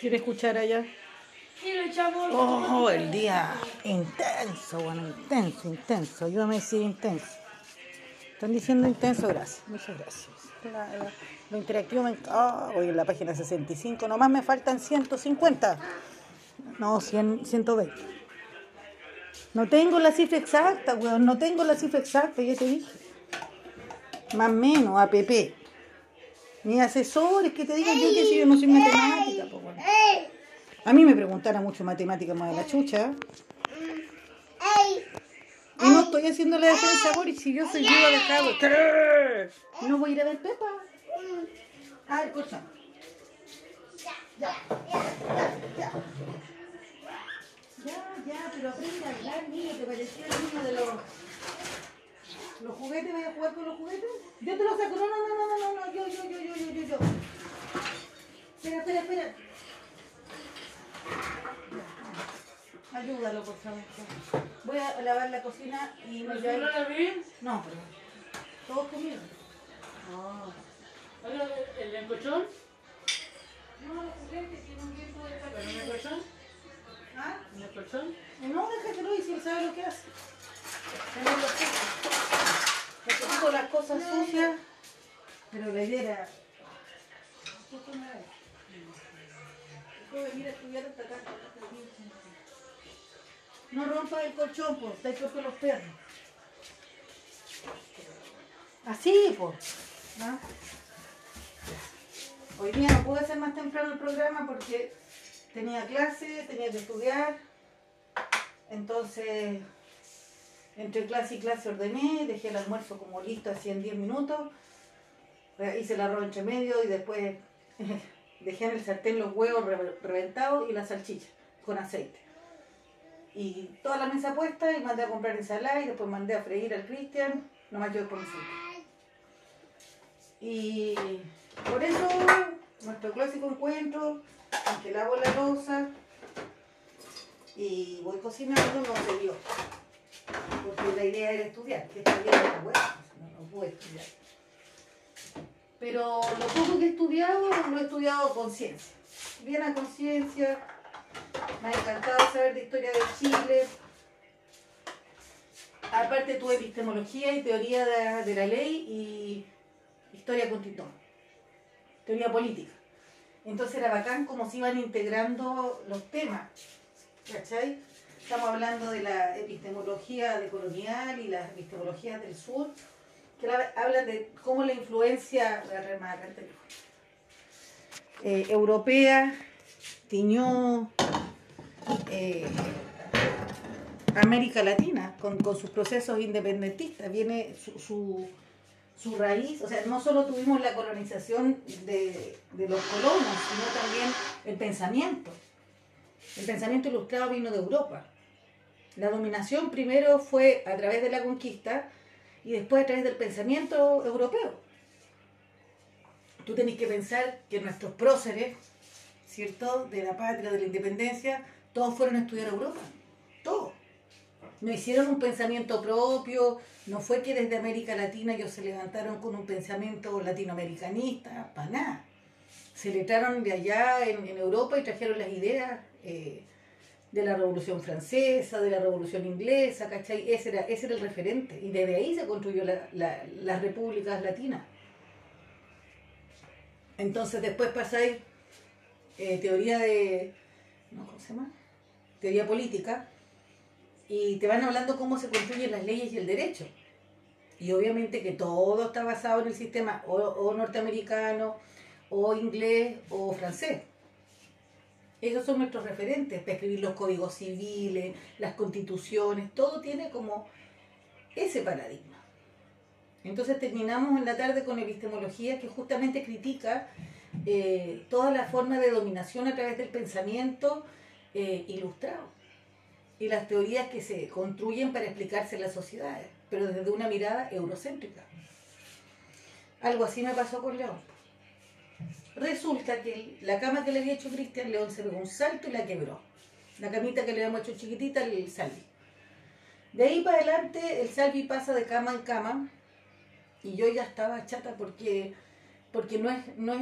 ¿Quiere escuchar allá? Y le echamos. Oh, el día intenso, bueno, intenso, intenso. Ayúdame a decir intenso. Están diciendo intenso, gracias. Muchas gracias. La- la- lo interactivo me encanta. hoy en la página 65, nomás me faltan 150. No, 100, 120. No tengo la cifra exacta, weón. No tengo la cifra exacta, ya te dije. Más o menos, APP. Mis asesores que te digan yo que si yo no soy matemática, pues bueno. A mí me preguntara mucho matemática más de la chucha. Y no estoy haciendo la defensa y si yo soy viva de cabo. No voy a ir a ver Pepa. Ah, el colchón. Ya, ya, ya. Ya, ya, pero aprende a hablar, niño. ¿Te parecía el niño de los... ¿Los juguetes? ¿Vas a jugar con los juguetes? Yo te los saco. No, no, no, no, no, no, yo, yo, yo, yo, yo, yo, yo. Espera, espera, espera. Ayúdalo, por favor. Voy a lavar la cocina y me ¿No llevo... la vi? No, pero... Todos comieron. Ah. Oiga, ¿El colchón? No, los juguetes tienen tiempo de ¿Pero en el colchón? ¿Ah? ¿En el colchón? No, déjatelo y si él sabe lo que hace. Necesito las cosas sucias, pero la idea era... No rompas el colchón, pues, está hecho por los perros. Así. ¿no? Hoy día no pude hacer más temprano el programa porque tenía clase, tenía que estudiar. Entonces, entre clase y clase ordené, dejé el almuerzo como listo así en 10 minutos. Eh, Hice el arroz entre medio y después dejé en el sartén los huevos re- reventados y la salchicha con aceite. Y toda la mesa puesta y mandé a comprar ensalada y después mandé a freír al Cristian, nomás yo mi Y por eso, nuestro clásico encuentro, aunque lavo la losa y voy cocinando, no se dio. Porque la idea era estudiar, que estudiar no, no pude estudiar. Pero lo poco que he estudiado, lo he estudiado a conciencia. Bien a conciencia, me ha encantado saber de historia de Chile. Aparte tuve epistemología y teoría de, de la ley y historia constitucional, teoría política. Entonces era bacán cómo se iban integrando los temas. ¿Cachai? Estamos hablando de la epistemología decolonial y las epistemologías del sur, que la- hablan de cómo la influencia eh, europea tiñó eh, América Latina con, con sus procesos independentistas. Viene su, su, su raíz, o sea, no solo tuvimos la colonización de, de los colonos, sino también el pensamiento. El pensamiento ilustrado vino de Europa. La dominación primero fue a través de la conquista y después a través del pensamiento europeo. Tú tenés que pensar que nuestros próceres, ¿cierto?, de la patria, de la independencia, todos fueron a estudiar a Europa. Todos. No hicieron un pensamiento propio, no fue que desde América Latina ellos se levantaron con un pensamiento latinoamericanista, para nada. Se letraron de allá en, Europa y trajeron las ideas eh, de la Revolución Francesa, de la Revolución Inglesa, ¿cachai? Ese era, ese era el referente. Y desde ahí se construyó la- la- las repúblicas latinas. Entonces después pasáis eh, teoría de... ¿no? ¿Cómo se llama? Teoría política. Y te van hablando cómo se construyen las leyes y el derecho. Y obviamente que todo está basado en el sistema o, o norteamericano, o inglés, o francés. Esos son nuestros referentes para escribir los códigos civiles, las constituciones, todo tiene como ese paradigma. Entonces terminamos en la tarde con epistemología que justamente critica eh, toda la forma de dominación a través del pensamiento eh, ilustrado y las teorías que se construyen para explicarse las sociedades, pero desde una mirada eurocéntrica. Algo así me pasó con León. Resulta que la cama que le había hecho Cristian, León se pegó un salto y la quebró. La camita que le habíamos hecho chiquitita, el Salvi. De ahí para adelante, el Salvi pasa de cama en cama y yo ya estaba chata porque, porque no, es, no es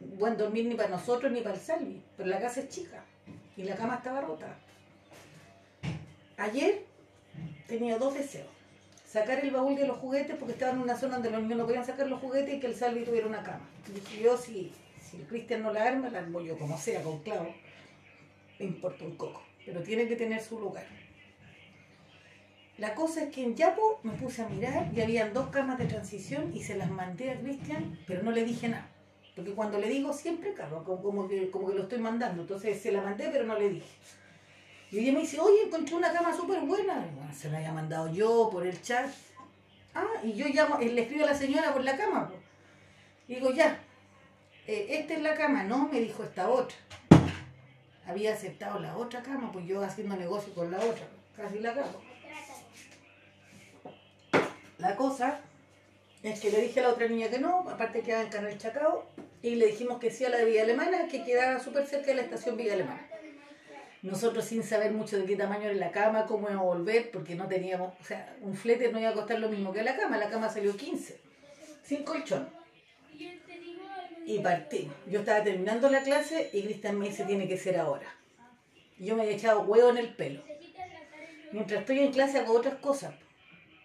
buen dormir ni para nosotros ni para el Salvi, pero la casa es chica y la cama estaba rota. Ayer tenía dos deseos. Sacar el baúl de los juguetes porque estaba en una zona donde los niños no podían sacar los juguetes y que el Salvi tuviera una cama. Y yo, si, si el Cristian no la arma, la armo como sea, con clavo. Me importa un coco, pero tiene que tener su lugar. La cosa es que en Yapo me puse a mirar y habían dos camas de transición y se las mandé a Cristian, pero no le dije nada. Porque cuando le digo siempre, claro, como, como que, como que lo estoy mandando. Entonces se la mandé, pero no le dije. Y ella me dice, oye, encontré una cama súper buena. Bueno, se la había mandado yo por el chat. Ah, y yo llamo, eh, le escribo a la señora por la cama. Y digo, ya, eh, esta es la cama. No, me dijo esta otra. Había aceptado la otra cama, pues yo haciendo negocio con la otra. Casi la cago. La cosa es que le dije a la otra niña que no, aparte quedaba en Canal Chacao, y le dijimos que sí a la de Villa Alemana, que quedaba súper cerca de la estación Villa Alemana. Nosotros sin saber mucho de qué tamaño era la cama, cómo íbamos a volver, porque no teníamos, o sea, un flete no iba a costar lo mismo que la cama, la cama salió 15, sin colchón. Y partimos. Yo estaba terminando la clase y Cristian me dice, tiene que ser ahora. Yo me había echado huevo en el pelo. Mientras estoy en clase hago otras cosas.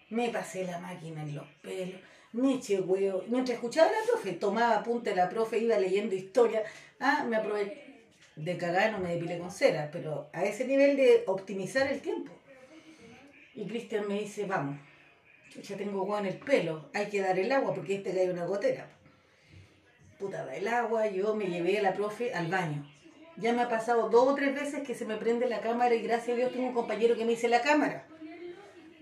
Me pasé la máquina en los pelos, me eché huevo. Mientras escuchaba a la profe, tomaba apunte a la profe, iba leyendo historia. Ah, me aproveché. De cagar no me depilé con cera, pero a ese nivel de optimizar el tiempo. Y Cristian me dice, vamos, ya tengo huevo en el pelo, hay que dar el agua porque este cae una gotera. Puta, da el agua, yo me llevé a la profe al baño. Ya me ha pasado dos o tres veces que se me prende la cámara y gracias a Dios tengo un compañero que me dice la cámara.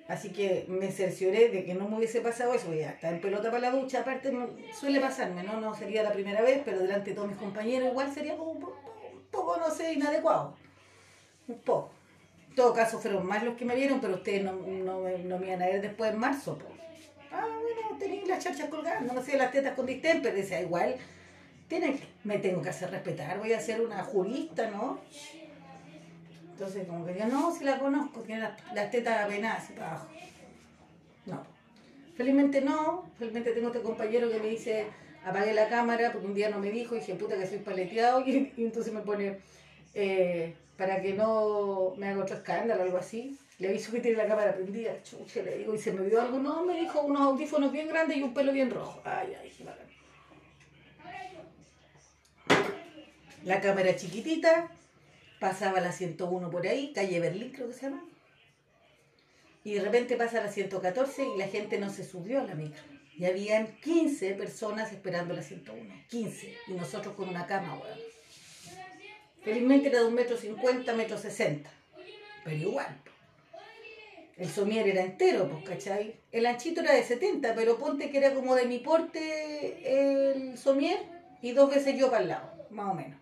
Así que me cercioré de que no me hubiese pasado eso, ya está en pelota para la ducha, aparte suele pasarme, ¿no? No sería la primera vez, pero delante de todos mis compañeros igual sería como poco, no sé, inadecuado. Un poco. En todo caso fueron más los que me vieron, pero ustedes no, no, me- no me iban a ver después en marzo. Ah, bueno, tenía las charchas colgando, no sé, las tetas con distemper, decía, igual, tiene me tengo que hacer respetar, voy a ser una jurista, ¿no? Entonces, como que yo, no, si la conozco, tiene las, tetas apenadas así para abajo. No. Felizmente no, felizmente tengo este compañero que me dice, apague la cámara, porque un día no me dijo, y dije, puta que soy paleteado, y, entonces me pone, eh, para que no me haga otro escándalo o algo así. Le aviso que tiene la cámara prendida, chucha, le digo, y se me vio algo, no, me dijo unos audífonos bien grandes y un pelo bien rojo. Ay, ay, bacán. La cámara chiquitita, pasaba la 101 por ahí, calle Berlín creo que se llama. Y de repente pasa la 114 y la gente no se subió a la micro. Y habían 15 personas esperando la 101. 15. Y nosotros con una cama, weón. Felizmente era de un metro cincuenta, metro sesenta. Pero igual. El somier era entero, pues, ¿cachai? El anchito era de 70, pero ponte que era como de mi porte el somier y dos veces yo para el lado, más o menos.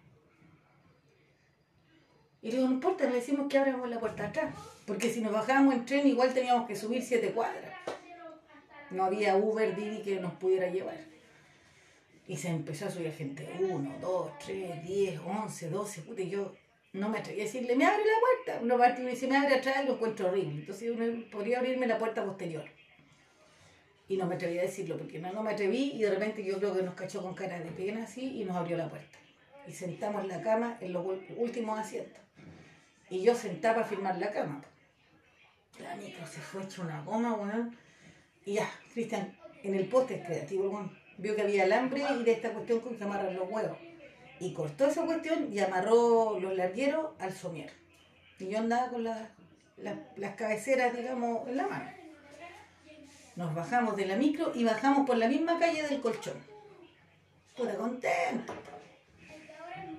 Y le digo, no importa, le decimos que abramos la puerta atrás. Porque si nos bajábamos en tren, igual teníamos que subir siete cuadras. No había Uber, Didi que nos pudiera llevar. Y se empezó a subir gente. Uno, dos, tres, diez, once, doce. Puta, y yo no me atreví a decirle, me abre la puerta. Uno parte y me dice, me abre atrás lo encuentro horrible. Entonces uno podría abrirme la puerta posterior. Y no me atreví a decirlo, porque no, no me atreví. Y de repente yo creo que nos cachó con cara de pena así y nos abrió la puerta. Y sentamos en la cama en los últimos asientos. Y yo sentada para firmar la cama. La micro se fue hecha una goma, weón. Y ya, Cristian, en el poste creativo. Vio que había alambre y de esta cuestión con que amarran los huevos. Y cortó esa cuestión y amarró los largueros al somier. Y yo andaba con la- las cabeceras, digamos, en la mano. Nos bajamos de la micro y bajamos por la misma calle del colchón. Puta contento.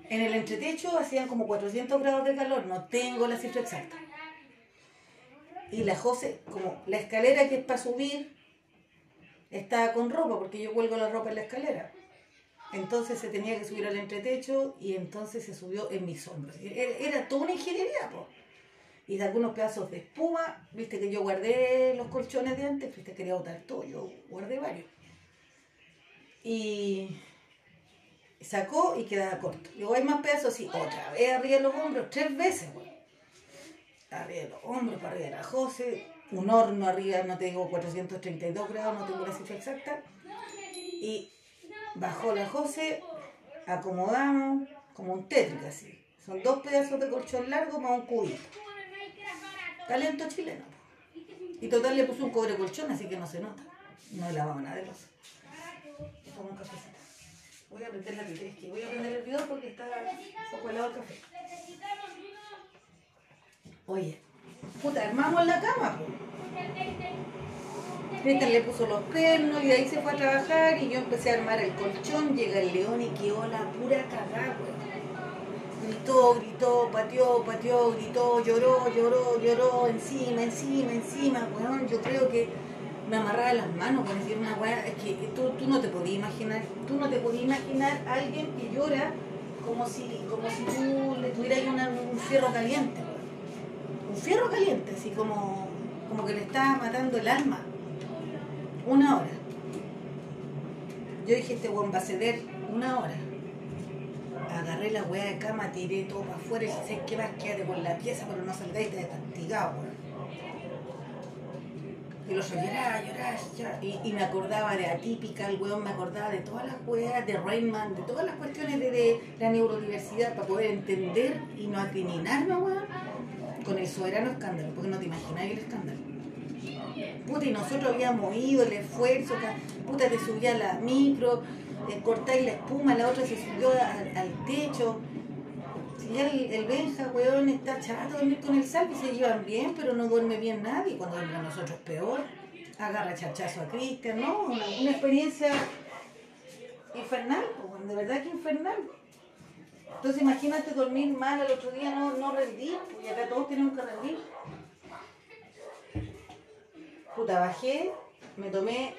En el entretecho hacían como 400 grados de calor, no tengo la cifra exacta. Y la José, como la escalera que es para subir, estaba con ropa, porque yo cuelgo la ropa en la escalera. Entonces se tenía que subir al entretecho y entonces se subió en mis hombros. Era, era toda una ingeniería, po. Y de algunos pedazos de espuma, viste que yo guardé los colchones de antes, viste quería botar todo, yo guardé varios. Y sacó y quedaba corto. Digo, hay más pedazos, sí, otra vez arriba los hombros, tres veces. Arriba de los hombros, para arriba de la José, un horno arriba, no te digo 432 grados, no tengo la cifra exacta. Y bajó la José, acomodamos como un tétrico así. Son dos pedazos de colchón largo más un cubito. Talento chileno. Y total le puso un cobre colchón, así que no se nota. No he lavado nada de losa. Tomo un cafecito. Voy a prender la que voy a prender el video porque está un poco helado el café. Oye, puta, armamos la cama. Cristian le puso los pernos y ahí se fue a trabajar y yo empecé a armar el colchón, llega el león y quedó la pura cagada. Gritó, gritó, pateó, pateó, gritó, lloró, lloró, lloró, encima, encima, encima. Yo creo que me amarraba las manos con decir una weá, es que tú, tú no te podías imaginar, tú no te podías imaginar alguien que llora como si, como si tú le tuvieras una- un fierro caliente. Un fierro caliente, así como, como que le estaba matando el alma. Una hora. Yo dije, este weón va a ceder una hora. Agarré la weá de cama, tiré todo para afuera y "¿Sabes qué más? Quédate por la pieza, pero no salgáis de castigado, weón. Y los lloraba, lloraba, lloraba. Y, y me acordaba de Atípica, el weón me acordaba de todas las weas, de Rainman, de todas las cuestiones de, de la neurodiversidad para poder entender y no acriminarme, weón, con el soberano escándalo, porque no te imagináis el escándalo. Puta, y nosotros habíamos ido, el esfuerzo, ca- puta, te subía a la micro, eh, cortáis la espuma, la otra se subió al techo. Ya el, el Benja, weón, está chato dormir con el Salvi, se llevan bien, pero no duerme bien nadie. Cuando duerme nosotros peor. Agarra chachazo a Cristian, ¿no? Una, experiencia infernal, de verdad que infernal. Entonces imagínate dormir mal al otro día, no, no rendir, y acá todos tenemos que rendir. Puta, bajé, me tomé,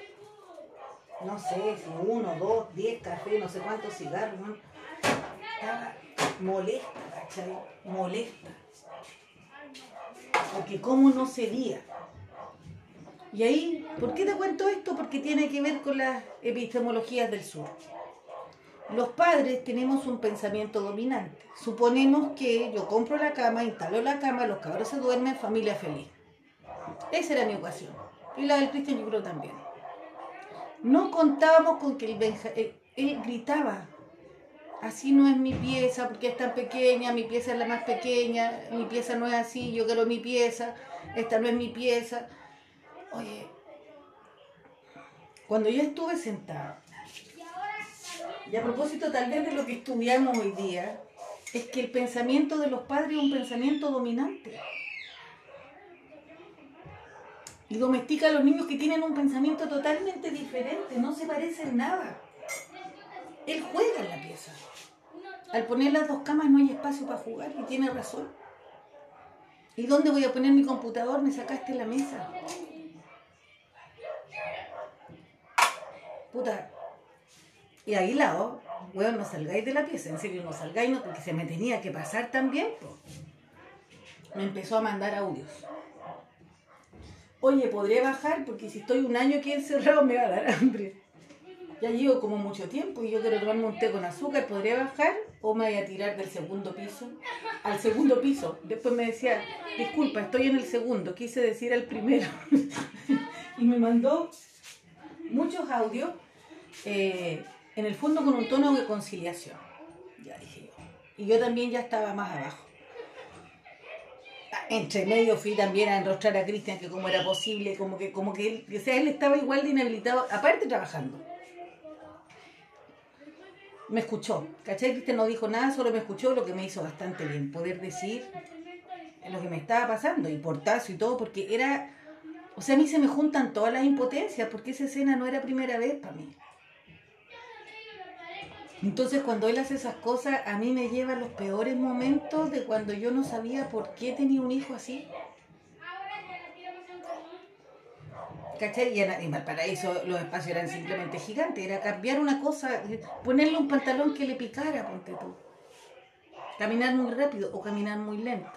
no sé, uno, dos, diez cafés, no sé cuántos cigarros, ¿no? Molesta. Molesta. Porque cómo no cedía. Y ahí, ¿por qué te cuento esto? Porque tiene que ver con las epistemologías del sur. Los padres tenemos un pensamiento dominante. Suponemos que yo compro la cama, instalo la cama, los cabros se duermen, familia feliz. Esa era mi ecuación. Y la del Cristian yo también. No contábamos con que el Benja, él, él gritaba, así no es mi pieza porque es tan pequeña, mi pieza es la más pequeña, mi pieza no es así, yo quiero mi pieza, esta no es mi pieza. Oye, cuando yo estuve sentada, y a propósito tal vez de lo que estudiamos hoy día, es que el pensamiento de los padres es un pensamiento dominante. Y domestica a los niños que tienen un pensamiento totalmente diferente, no se parecen nada. Él juega en la pieza. Al poner las dos camas no hay espacio para jugar y tiene razón. ¿Y dónde voy a poner mi computador? Me sacaste la mesa. Puta. Y ahí lado, weón, no salgáis de la pieza, en serio, no salgáis, no, porque se me tenía que pasar también. Me empezó a mandar audios. Oye, ¿podré bajar? Porque si estoy un año aquí encerrado me va a dar hambre. Ya llevo como mucho tiempo y yo quiero tomarme un té con azúcar. ¿Podré bajar o me voy a tirar del segundo piso? Al segundo piso. Después me decía, disculpa, estoy en el segundo. Quise decir al primero. y me mandó muchos audios, eh, en el fondo con un tono de conciliación. Ya dije yo. Y yo también ya estaba más abajo. Entre medio fui también a enrostrar a Cristian que como era posible, como que, como que él, o él estaba igual de inhabilitado, aparte trabajando. Me escuchó, ¿cachai? Cristian no dijo nada, solo me escuchó, lo que me hizo bastante bien, poder decir lo que me estaba pasando, y portazo y todo, porque era, o sea, a mí se me juntan todas las impotencias, porque esa escena no era primera vez para mí. Entonces cuando él hace esas cosas, a mí me lleva a los peores momentos de cuando yo no sabía por qué tenía un hijo así. ¿Cachai? Y en, Valparaíso los espacios eran simplemente gigantes. Era cambiar una cosa, ponerle un pantalón que le picara, ponte tú. Caminar muy rápido o caminar muy lento.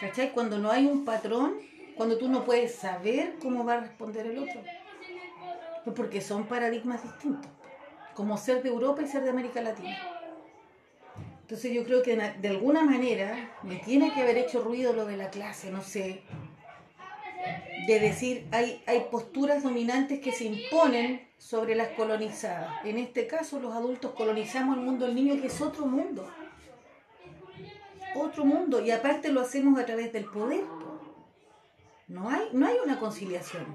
¿Cachai? Cuando no hay un patrón, cuando tú no puedes saber cómo va a responder el otro. Pues porque son paradigmas distintos como ser de Europa y ser de América Latina. Entonces yo creo que de alguna manera me tiene que haber hecho ruido lo de la clase, no sé. De decir hay, hay posturas dominantes que se imponen sobre las colonizadas. En este caso, los adultos colonizamos el mundo del niño, que es otro mundo. Otro mundo. Y aparte lo hacemos a través del poder. No hay, no hay una conciliación.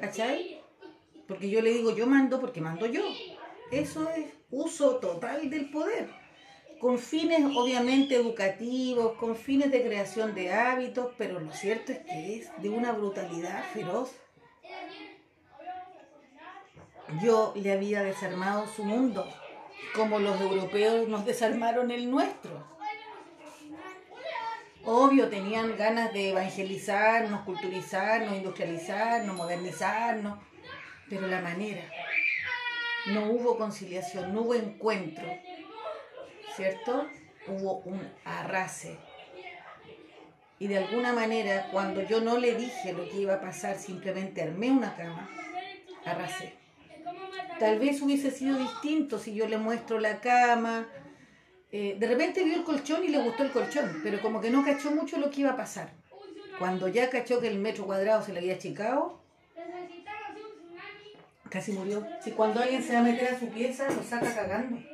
¿Cachai? Porque yo le digo, yo mando porque mando yo. Eso es uso total del poder. Con fines obviamente educativos, con fines de creación de hábitos, pero lo cierto es que es de una brutalidad feroz. Yo le había desarmado su mundo, como los europeos nos desarmaron el nuestro. Obvio, tenían ganas de evangelizarnos, culturizarnos, industrializarnos, modernizarnos, pero la manera. No hubo conciliación, no hubo encuentro, ¿cierto? Hubo un arrase. Y de alguna manera, cuando yo no le dije lo que iba a pasar, simplemente armé una cama, arrasé. Tal vez hubiese sido distinto si yo le muestro la cama. Eh, de repente vio el colchón y le gustó el colchón, pero como que no cachó mucho lo que iba a pasar. Cuando ya cachó que el metro cuadrado se le había achicado, casi murió. Si cuando alguien se va a meter a su pieza, lo saca cagando.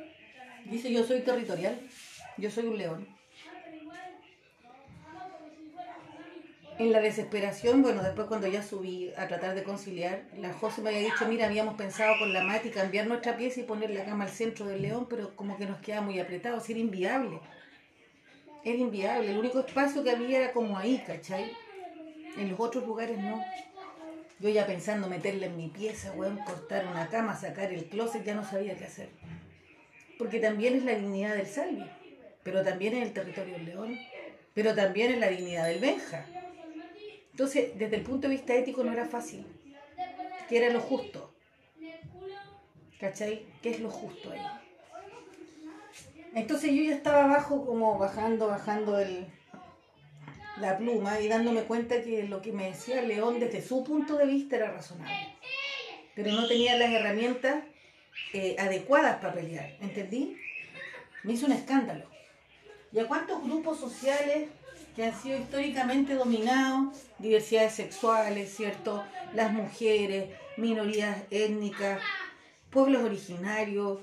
Dice, yo soy territorial, yo soy un león. En la desesperación, bueno, después cuando ya subí a tratar de conciliar, la José me había dicho, mira, habíamos pensado con la Mati cambiar nuestra pieza y poner la cama al centro del león, pero como que nos queda muy apretado, era inviable. Era inviable, el único espacio que había era como ahí, ¿cachai? En los otros lugares no. Yo ya pensando meterla en mi pieza, weón, cortar una cama, sacar el closet, ya no sabía qué hacer. Porque también es la dignidad del Salvi, pero también es el territorio del León, pero también es la dignidad del Benja. Entonces, desde el punto de vista ético no era fácil. ¿Qué era lo justo? ¿Cachai? ¿Qué es lo justo ahí? Entonces yo ya estaba abajo, como bajando, bajando el, la pluma y dándome cuenta que lo que me decía León desde su punto de vista era razonable. Pero no tenía las herramientas eh, adecuadas para pelear, ¿entendí? Me hizo un escándalo. ¿Y a cuántos grupos sociales que han sido históricamente dominados, diversidades sexuales, ¿cierto? Las mujeres, minorías étnicas, pueblos originarios,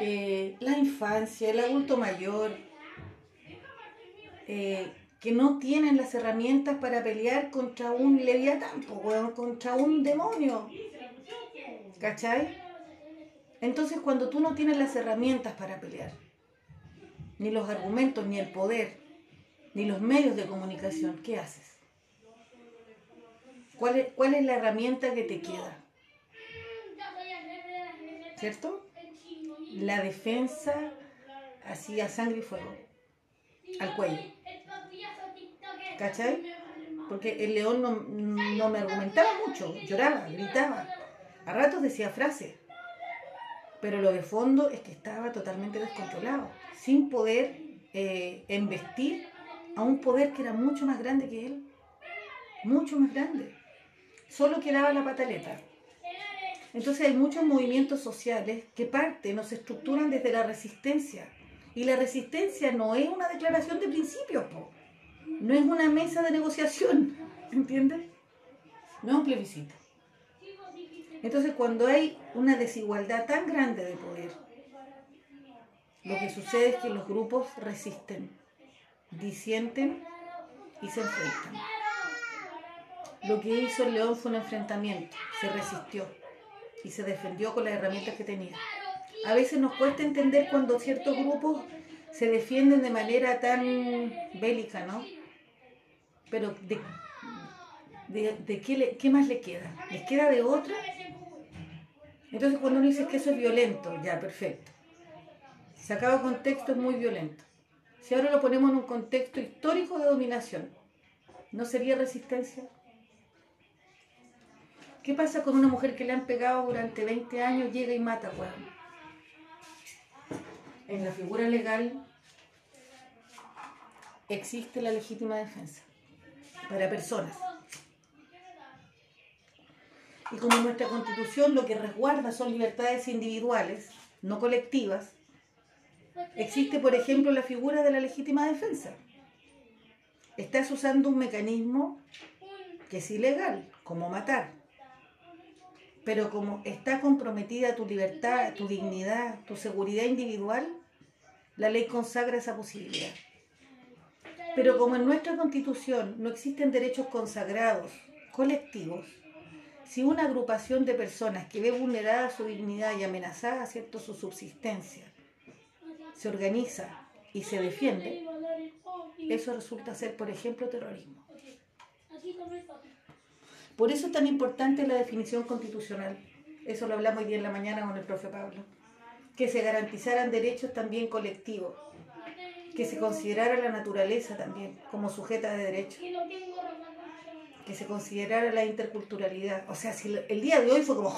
eh, la infancia, el adulto mayor, eh, que no tienen las herramientas para pelear contra un leviatán, contra un demonio. ¿Cachai? Entonces cuando tú no tienes las herramientas para pelear, ni los argumentos, ni el poder, ni los medios de comunicación, ¿qué haces? ¿Cuál es, cuál es la herramienta que te queda? ¿Cierto? La defensa así a sangre y fuego, al cuello. ¿Cachai? Porque el león no, me argumentaba mucho, lloraba, gritaba. A ratos decía frases. Pero lo de fondo es que estaba totalmente descontrolado, sin poder eh, embestir a un poder que era mucho más grande que él. Mucho más grande. Solo quedaba la pataleta. Entonces hay muchos movimientos sociales que parten se estructuran desde la resistencia. Y la resistencia no es una declaración de principios, no es una mesa de negociación, ¿entiendes? No es un plebiscito. Entonces, cuando hay una desigualdad tan grande de poder, lo que sucede es que los grupos resisten, disienten y se enfrentan. Lo que hizo el León fue un enfrentamiento, se resistió y se defendió con las herramientas que tenía. A veces nos cuesta entender cuando ciertos grupos se defienden de manera tan bélica, ¿no? pero ¿de, de, qué, qué más le queda? ¿Les queda de otra? Entonces cuando uno dice que eso es violento, ya, perfecto. Sacado contexto es muy violento. Si ahora lo ponemos en un contexto histórico de dominación, ¿no sería resistencia? ¿Qué pasa con una mujer que le han pegado durante 20 años, llega y mata, pues? En la figura legal existe la legítima defensa para personas. Y como nuestra constitución lo que resguarda son libertades individuales, no colectivas, existe, por ejemplo, la figura de la legítima defensa. Estás usando un mecanismo que es ilegal, como matar. Pero como está comprometida tu libertad, tu dignidad, tu seguridad individual, la ley consagra esa posibilidad. Pero como en nuestra constitución no existen derechos consagrados, colectivos, si una agrupación de personas que ve vulnerada su dignidad y amenazada ¿cierto? su subsistencia se organiza y se defiende, eso resulta ser, por ejemplo, terrorismo. Por eso es tan importante la definición constitucional. Eso lo hablamos hoy día en la mañana con el profe Pablo. Que se garantizaran derechos también colectivos. Que se considerara la naturaleza también como sujeta de derechos. Que se considerara la interculturalidad. O sea, si el día de hoy fue como,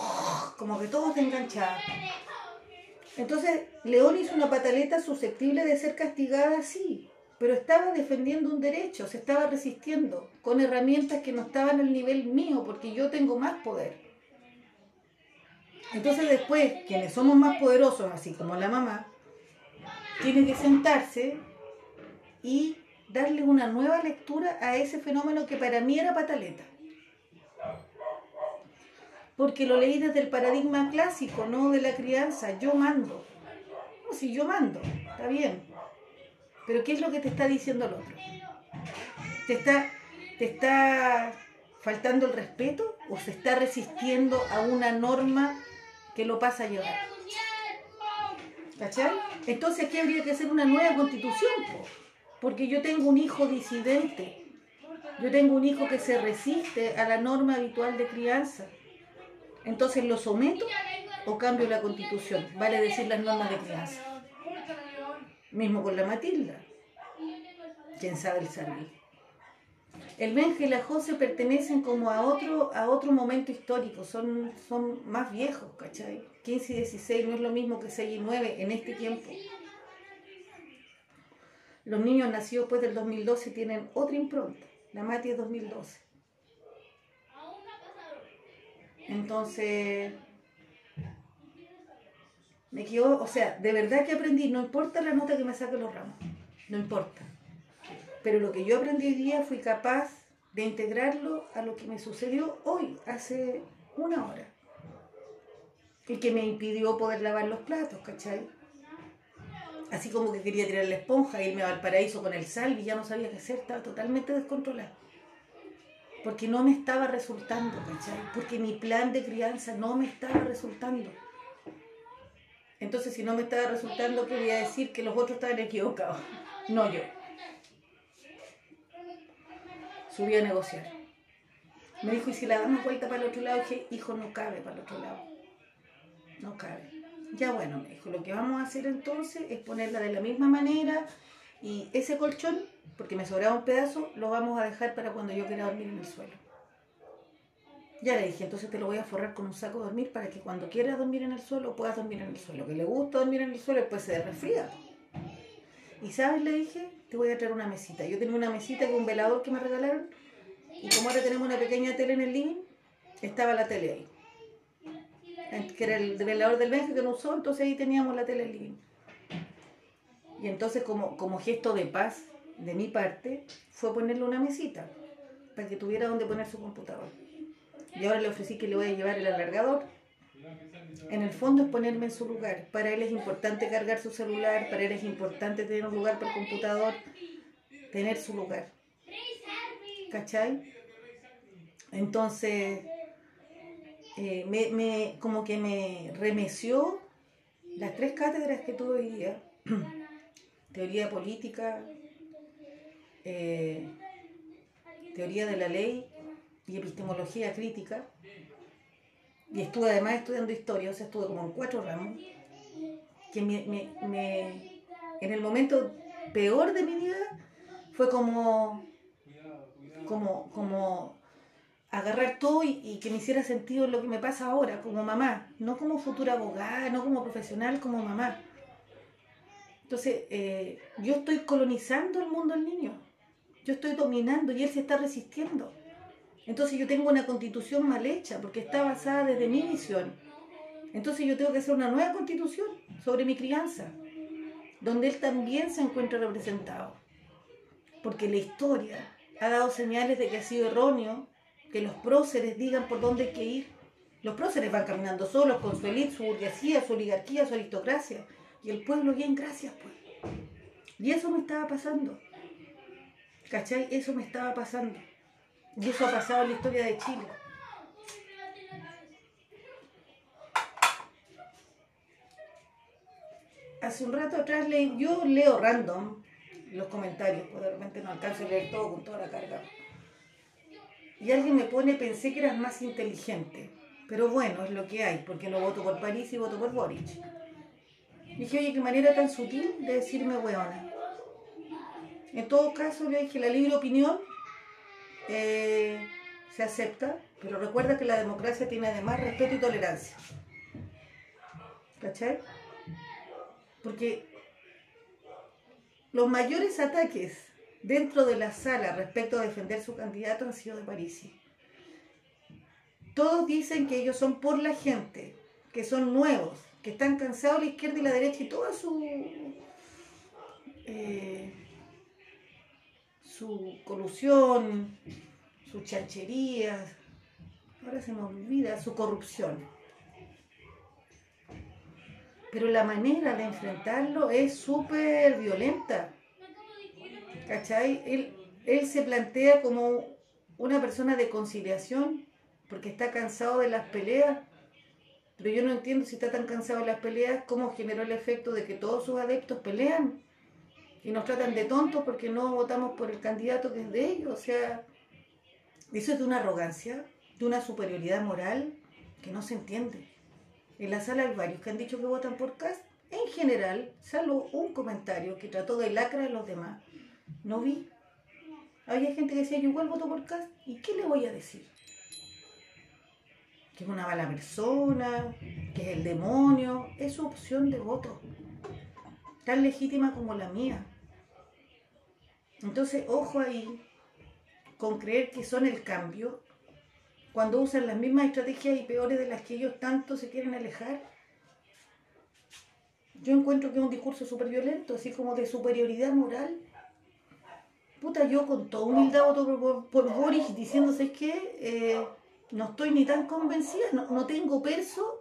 como que todo te enganchaba. Entonces, León hizo una pataleta susceptible de ser castigada, sí, pero estaba defendiendo un derecho, se estaba resistiendo con herramientas que no estaban al nivel mío, porque yo tengo más poder. Entonces después, quienes somos más poderosos, así como la mamá, tienen que sentarse y darle una nueva lectura a ese fenómeno que para mí era pataleta. Porque lo leí desde el paradigma clásico, no de la crianza, yo mando. No, si yo mando, está bien. Pero ¿qué es lo que te está diciendo el otro? ¿Te está, te está faltando el respeto o se está resistiendo a una norma que lo pasa a llevar? ¿Cachai? Entonces aquí habría que hacer una nueva constitución, porque yo tengo un hijo disidente, yo tengo un hijo que se resiste a la norma habitual de crianza. Entonces lo someto o cambio la constitución, vale decir las normas de crianza. Mismo con la Matilda. Quién sabe el Salvi. El Benja y la José pertenecen como a otro, a otro momento histórico, son, son más viejos, ¿cachai? 15 y 16 no es lo mismo que 6 y 9 en este tiempo. Los niños nacidos después del 2012 tienen otra impronta, la Mati es 2012. Entonces, me quedó, o sea, de verdad que aprendí, no importa la nota que me saque los ramos, no importa. Pero lo que yo aprendí hoy día fui capaz de integrarlo a lo que me sucedió hoy, hace una hora. Y que me impidió poder lavar los platos, ¿cachai? Así como que quería tirar la esponja, irme al paraíso con el sal y ya no sabía qué hacer, estaba totalmente descontrolado porque no me estaba resultando, ¿cachai? Porque mi plan de crianza no me estaba resultando. Entonces, si no me estaba resultando, quería decir que los otros estaban equivocados, no yo. Subí a negociar. Me dijo, ¿y si la damos vuelta para el otro lado? dije, hijo, no cabe para el otro lado. No cabe. Ya bueno, me dijo, lo que vamos a hacer entonces es ponerla de la misma manera y ese colchón porque me sobraba un pedazo, lo vamos a dejar para cuando yo quiera dormir en el suelo. Ya le dije, entonces te lo voy a forrar con un saco de dormir para que cuando quieras dormir en el suelo puedas dormir en el suelo. Que le gusta dormir en el suelo, después se resfría. Y sabes, le dije, te voy a traer una mesita. Yo tenía una mesita con un velador que me regalaron. Y como ahora tenemos una pequeña tele en el living, estaba la tele ahí. Que era el velador del Benji que no usó, entonces ahí teníamos la tele en living. Y entonces como, como gesto de paz, de mi parte, fue ponerle una mesita para que tuviera donde poner su computador. Y ahora le ofrecí que le voy a llevar el alargador. En el fondo es ponerme en su lugar. Para él es importante cargar su celular, para él es importante tener un lugar para el computador, tener su lugar. ¿Cachai? Entonces, eh, me, me, como que me remeció las tres cátedras que tuve hoy día. Teoría política, eh, teoría de la ley y epistemología crítica. Y estuve además estudiando historia, o sea, estuve como en cuatro ramos, que me, en el momento peor de mi vida fue como, como, como agarrar todo y, que me hiciera sentido lo que me pasa ahora como mamá, no como futura abogada, no como profesional, como mamá. Entonces, eh, yo estoy colonizando el mundo del niño. Yo estoy dominando y él se está resistiendo. Entonces yo tengo una constitución mal hecha porque está basada desde mi visión. Entonces yo tengo que hacer una nueva constitución sobre mi crianza, donde él también se encuentra representado. Porque la historia ha dado señales de que ha sido erróneo que los próceres digan por dónde hay que ir. Los próceres van caminando solos con su élite, su burguesía, su oligarquía, su aristocracia. Y el pueblo bien gracias, pues. Y eso me estaba pasando. ¿Cachai? Eso me estaba pasando. Y eso ha pasado en la historia de Chile. Hace un rato atrás le, yo leo random los comentarios, pues de repente no alcanzo a leer todo con toda la carga. Y alguien me pone, pensé que eras más inteligente. Pero bueno, es lo que hay, porque no voto por París y voto por Boric. Dije, oye, qué manera tan sutil de decirme hueona. En todo caso, le dije, la libre opinión eh, se acepta, pero recuerda que la democracia tiene además respeto y tolerancia. ¿Cachai? Porque los mayores ataques dentro de la sala respecto a defender su candidato han sido de Parisi. Todos dicen que ellos son por la gente, que son nuevos, que están cansados la izquierda y la derecha y toda su eh, su colusión, sus chancherías, ahora se me olvida, su corrupción. Pero la manera de enfrentarlo es súper violenta. ¿Cachai? Él, se plantea como una persona de conciliación porque está cansado de las peleas. Pero yo no entiendo si está tan cansado de las peleas, cómo generó el efecto de que todos sus adeptos pelean y nos tratan de tontos porque no votamos por el candidato que es de ellos. O sea, eso es de una arrogancia, de una superioridad moral que no se entiende. En la sala hay varios que han dicho que votan por Cast. En general, salvo un comentario que trató de lacra a los demás. No vi. Había gente que decía, yo igual voto por Cast. ¿Y qué le voy a decir? Que es una mala persona, que es el demonio. Es su opción de voto. Tan legítima como la mía. Entonces, ojo ahí con creer que son el cambio cuando usan las mismas estrategias y peores de las que ellos tanto se quieren alejar. Yo encuentro que es un discurso súper violento, así como de superioridad moral. Puta, yo con toda humildad voto por, Boris diciéndose que eh, no estoy ni tan convencida, no, no tengo perso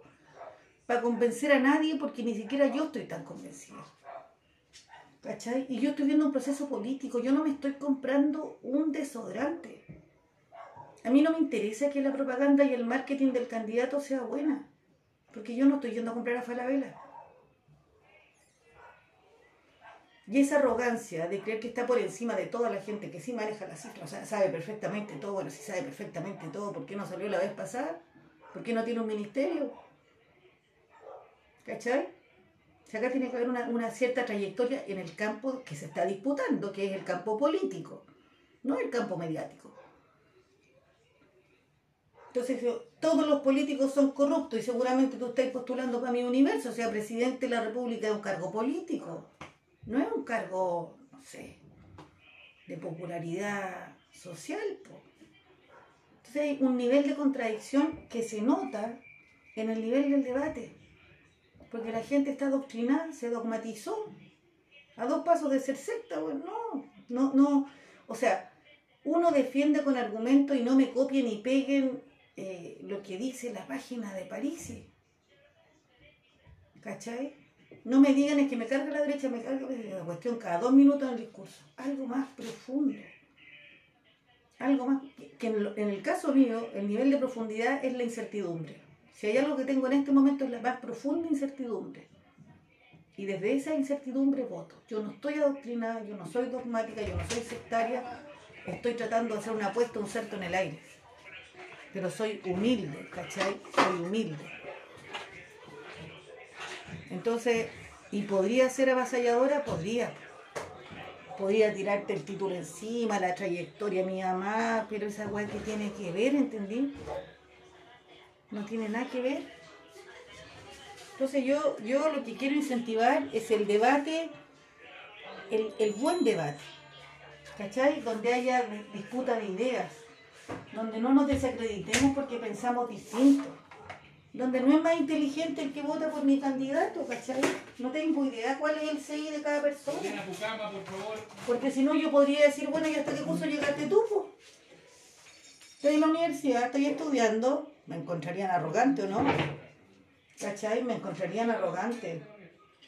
para convencer a nadie porque ni siquiera yo estoy tan convencida. ¿Cachai? Y yo estoy viendo un proceso político, yo no me estoy comprando un desodorante. A mí no me interesa que la propaganda y el marketing del candidato sea buena, porque yo no estoy yendo a comprar a Falabella. Y esa arrogancia de creer que está por encima de toda la gente que sí maneja las cifras, o sea, sabe perfectamente todo, bueno, si sabe perfectamente todo, ¿por qué no salió la vez pasada? ¿Por qué no tiene un ministerio? ¿Cachai? acá tiene que haber una, cierta trayectoria en el campo que se está disputando, que es el campo político, no el campo mediático. Entonces, todos los políticos son corruptos y seguramente tú estás postulando para mi universo, o sea, presidente de la República es un cargo político, no es un cargo, no sé, de popularidad social. Entonces hay un nivel de contradicción que se nota en el nivel del debate porque la gente está adoctrinada, se dogmatizó. A dos pasos de ser secta, bueno, no, no, no. O sea, uno defiende con argumentos y no me copien ni peguen eh, lo que dice la página de París. ¿Cachai? No me digan es que me carga la derecha, me carga la cuestión cada dos minutos en el discurso. Algo más profundo. Algo más. Que en el caso mío, el nivel de profundidad es la incertidumbre. Si hay algo que tengo en este momento es la más profunda incertidumbre. Y desde esa incertidumbre voto. Yo no estoy adoctrinada, yo no soy dogmática, yo no soy sectaria. Estoy tratando de hacer una apuesta, un salto en el aire. Pero soy humilde, ¿cachai? Soy humilde. Entonces, ¿y podría ser avasalladora? Podría. Podría tirarte el título encima, la trayectoria mía más, pero esa weá que tiene que ver, ¿entendí? no tiene nada que ver. Entonces yo, yo lo que quiero incentivar es el debate, el, buen debate, ¿cachai? Donde haya disputa de ideas, donde no nos desacreditemos porque pensamos distinto, donde no es más inteligente el que vota por mi candidato, ¿cachai? No tengo idea cuál es el CI de cada persona. Porque si no yo podría decir, bueno, ¿y hasta qué curso llegaste tú? Estoy en la universidad, estoy estudiando, me encontrarían arrogante o no. ¿Cachai? Me encontrarían arrogante.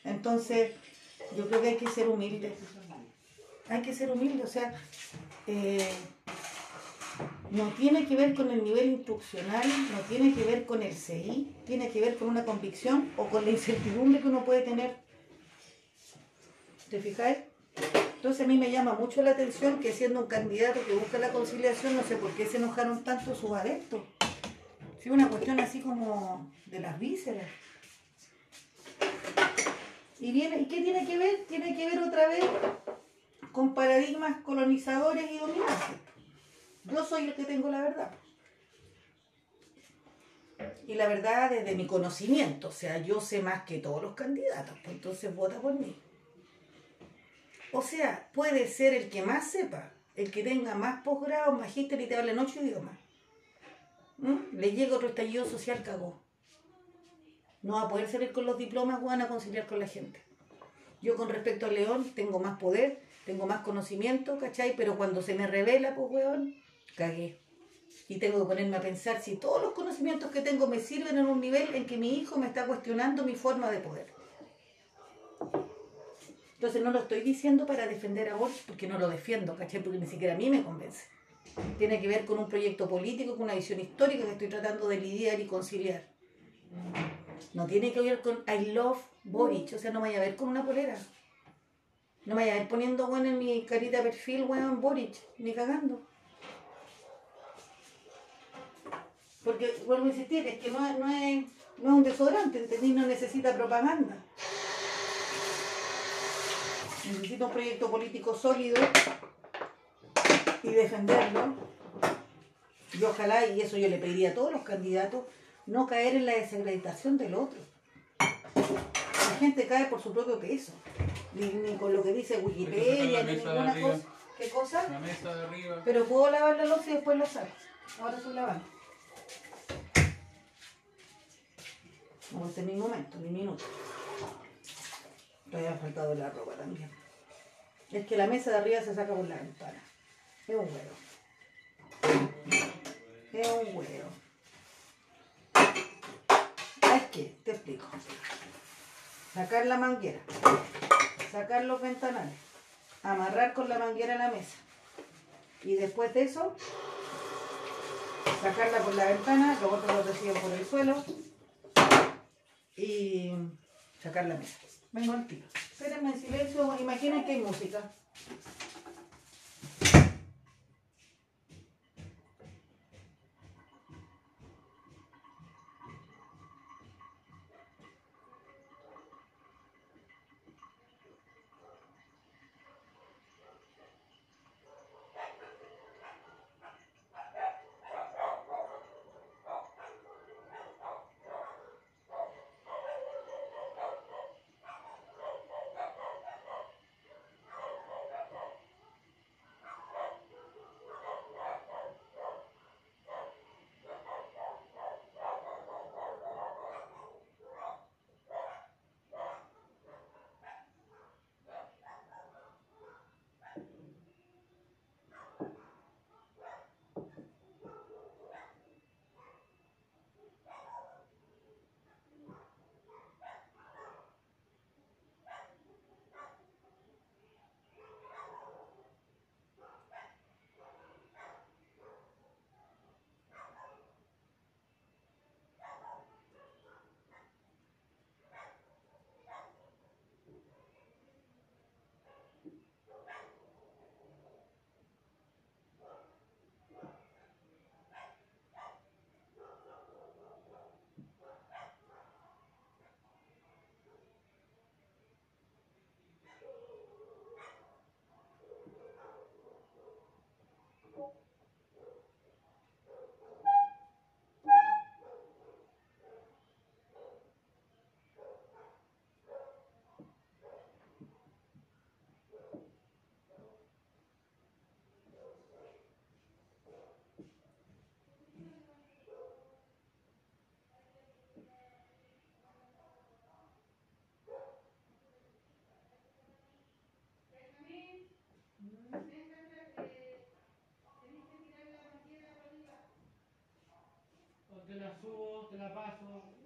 Entonces, yo creo que hay que ser humilde. Hay que ser humilde, o sea, eh, no tiene que ver con el nivel instruccional, no tiene que ver con el CI, tiene que ver con una convicción o con la incertidumbre que uno puede tener. ¿Te fijáis? Entonces a mí me llama mucho la atención que siendo un candidato que busca la conciliación, no sé por qué se enojaron tanto sus adeptos. Es una cuestión así como de las vísceras. ¿Y, viene, ¿Y qué tiene que ver? Tiene que ver otra vez con paradigmas colonizadores y dominantes. Yo soy el que tengo la verdad. Y la verdad desde mi conocimiento, o sea, yo sé más que todos los candidatos, pues entonces vota por mí. O sea, puede ser el que más sepa, el que tenga más posgrado, magíster y te hable en ocho idiomas. ¿Mm? Le llega otro estallido social, cagó. No va a poder salir con los diplomas, van a conciliar con la gente. Yo con respecto a León tengo más poder, tengo más conocimiento, ¿cachai? Pero cuando se me revela, pues, weón, cagué. Y tengo que ponerme a pensar si todos los conocimientos que tengo me sirven en un nivel en que mi hijo me está cuestionando mi forma de poder. Entonces no lo estoy diciendo para defender a Boris porque no lo defiendo, ¿cachai? Porque ni siquiera a mí me convence. Tiene que ver con un proyecto político, con una visión histórica que estoy tratando de lidiar y conciliar. No tiene que ver con I love Boric, o sea, no vaya a ver con una polera. No vaya a ver poniendo, bueno, en mi carita de perfil, weón, Boric, ni cagando. Porque, vuelvo a insistir, es que no, es- no, es, no es un desodorante, ¿entendí? No necesita propaganda. Necesita un proyecto político sólido y defenderlo. Y ojalá, y eso yo le pediría a todos los candidatos, no caer en la desacreditación del otro. La gente cae por su propio peso, ni, ni con lo que dice Wikipedia, ni ninguna cosa. ¿Qué cosa? La mesa de arriba. Pero puedo lavar la loza y después la saco. Ahora estoy lavando. No, este es mi momento, mi minuto. Todavía ha faltado la ropa también. Es que la mesa de arriba se saca por la ventana. Es un huevo. Es un huevo. Hay que, te explico. Sacar la manguera. Sacar los ventanales. Amarrar con la manguera la mesa. Y después de eso, sacarla por la ventana, los otros lo reciben por el suelo y sacar la mesa. Vengo al tiro. Espérenme en silencio, imaginen que hay música. Te la subo, te la paso.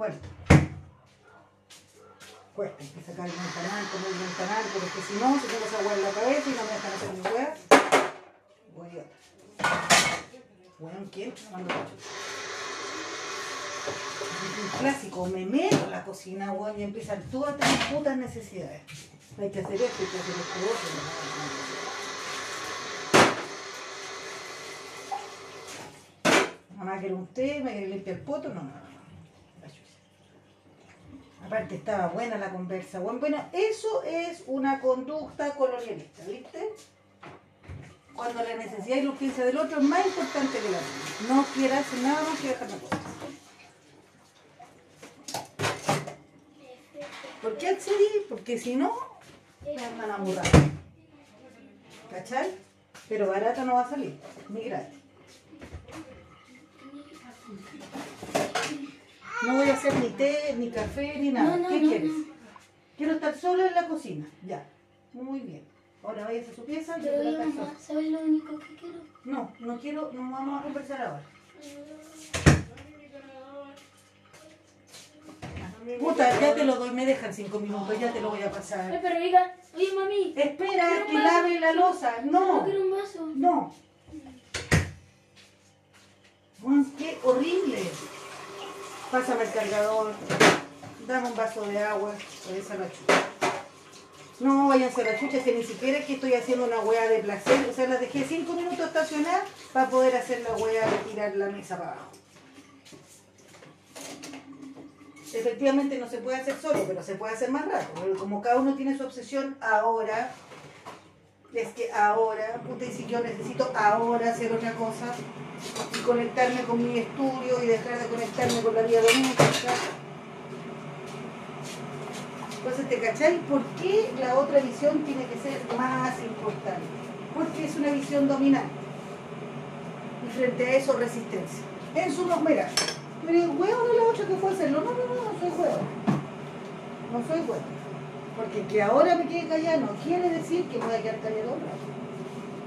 Vuelta. Cuesta, hay que sacar el ventanal, comer el ventanal, porque si no, se tengo esa hueá en la cabeza y no me dejan hacer mi hueá. Voy otra. Bueno, ¿quién? No mando un clásico, me meto a la cocina, weón, y empiezan todas las putas necesidades. Hay que hacer esto, hay que hacer esto otro. Mamá quiere un té, me quiere limpiar el poto, no, no, no, no. La chucha. Aparte estaba buena la conversa, weón. Bueno, eso es una conducta colonialista, ¿viste? Cuando la necesidad y la urgencia del otro es más importante que la tuya. No quieras nada más que dejarme cosas. ¿Por qué accedí? Porque si no, me van a aburrar. ¿Cachai? Pero barata no va a salir, ni gratis. No voy a hacer ni té, ni café, ni nada. No, no, ¿Qué no, quieres? Quiero estar sola en la cocina. Ya. Muy bien. Ahora váyase a su pieza. yo voy a mamá. ¿sabes lo único que quiero? No, no quiero, no vamos a conversar ahora. Puta, ya te lo doy, me dejan cinco minutos, ya te lo voy a Ay, pasar. pero oiga, oye, mami. Espera, que lave la losa. No No, quiero un vaso. no. Qué horrible. Pásame el cargador. Dame un vaso de agua. Por esa la chucha. No, váyanse a la chucha, que ni siquiera es que estoy haciendo una hueá de placer. O sea, las dejé cinco minutos estacionar para poder hacer la hueá de tirar la mesa para abajo. Efectivamente no se puede hacer solo, pero se puede hacer más. Pero como cada uno tiene su obsesión ahora, es que ahora, puta, y si yo necesito ahora hacer otra cosa y conectarme con mi estudio y dejar de conectarme con la vida doméstica. Entonces, ¿te cachai? ¿Por qué la otra visión tiene que ser más importante? Porque es una visión dominante. Y frente a eso, resistencia. En su mira, pero huevo no la otra que fue hacerlo. No, no, no, no soy huevo. No soy huevo. Porque que ahora me quede callada no quiere decir que voy a quedar rato.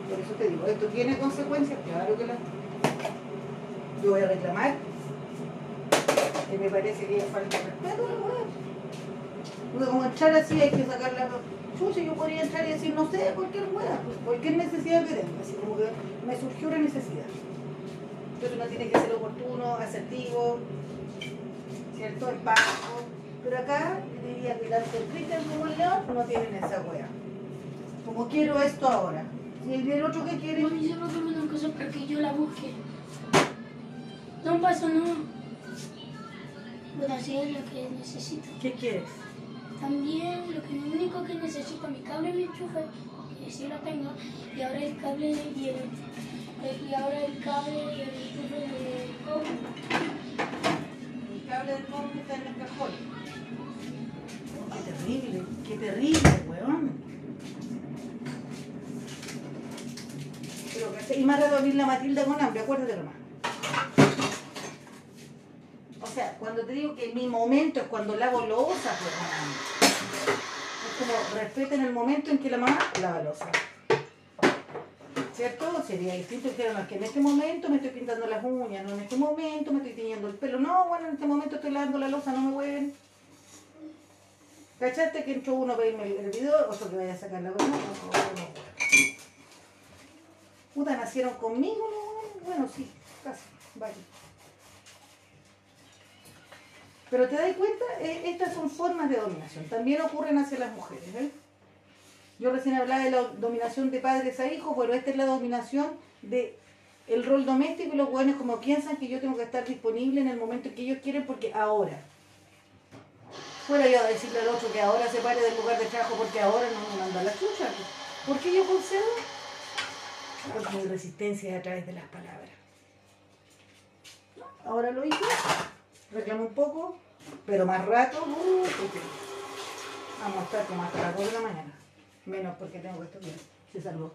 Por eso te digo, ¿esto tiene consecuencias? Claro que las Yo voy a reclamar que me parece que falta de respeto. Porque como entrar así hay que sacar la yo podría entrar y decir, no sé, cualquier hueá, cualquier necesidad que tenga, así como que me surgió una necesidad. Entonces uno tiene que ser oportuno, asertivo, ¿cierto? Empático. Pero acá diría que tanto Cristian como el León no tienen esa hueá. Como quiero esto ahora. Y el, otro que quiere, Mami, solo dame una cosa para que yo la busque. No vaso, no. Bueno, así es lo que necesito. ¿qué quieres? También lo, que, lo único que necesito, mi cable y mi enchufe, que sí lo tengo, y ahora el cable y el, y ahora el cable y el enchufe de cobre. El cable del móvil está en el cajón. Qué terrible, qué terrible, weón. Pero, y más rato abrir la Matilda con hambre, acuérdate nomás. O sea, cuando te digo que mi momento es cuando lavo losa, pues. Es como respeten el momento en que la mamá lava losa. ¿Cierto? Sería distinto que no, que en este momento me estoy pintando las uñas, no en este momento me estoy tiñendo el pelo, no, bueno, en este momento estoy lavando la losa, no me hueven. ¿Cachaste que entró uno a pedirme el, video? Otro que vaya a sacar la broma. Puta, nacieron conmigo, no, bueno, sí, casi, vaya. Pero te das cuenta, Eh, estas son formas de dominación, también ocurren hacia las mujeres, ¿ves? Yo recién hablaba de la dominación de padres a hijos, bueno, esta es la dominación de el rol doméstico y los buenos como piensan que yo tengo que estar disponible en el momento en que ellos quieren porque ahora. Fuera yo a decirle al otro que ahora se pare del lugar de trabajo porque ahora no me manda la chucha. ¿Por qué yo concedo? Porque mi resistencia es a través de las palabras. Ahora lo hice, reclamo un poco, pero más rato, uh, vamos a estar como hasta las 2 de la mañana. Menos porque tengo que estudiar. Se salvó.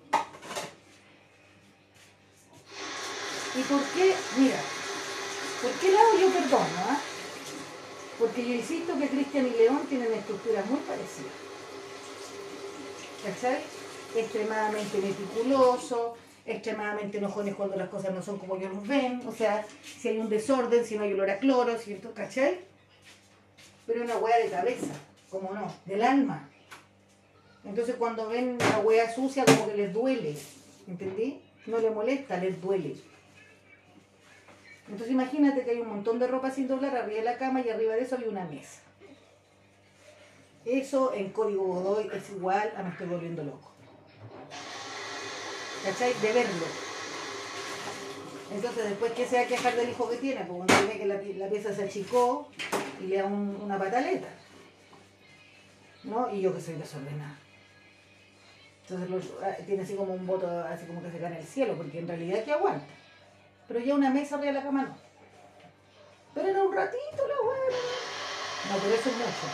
¿Y por qué? Mira, ¿por qué lado yo perdono? ah? Porque yo insisto que Cristian y León tienen estructuras muy parecidas. ¿Cachai? Extremadamente meticuloso, extremadamente enojones cuando las cosas no son como ellos los ven. O sea, si hay un desorden, si no hay olor a cloro, ¿cierto? ¿Cachai? pero una hueá de cabeza, como no, del alma. Entonces cuando ven la hueá sucia como que les duele, ¿entendí? No les molesta, les duele. Entonces imagínate que hay un montón de ropa sin doblar arriba de la cama y arriba de eso hay una mesa. Eso en código Godoy es igual a me estoy volviendo loco. ¿Cachai? De verlo. Entonces después, ¿qué se va del hijo que tiene? Porque uno ve que la, pi- la pieza se achicó y le da un- una pataleta. ¿No? Y yo que soy desordenada. Entonces ah, tiene así como un voto, así como que se cae el cielo, porque en realidad que aguanta. Pero ya una mesa arriba de la cama no. Pero era un ratito la buena. No, pero eso es mucho.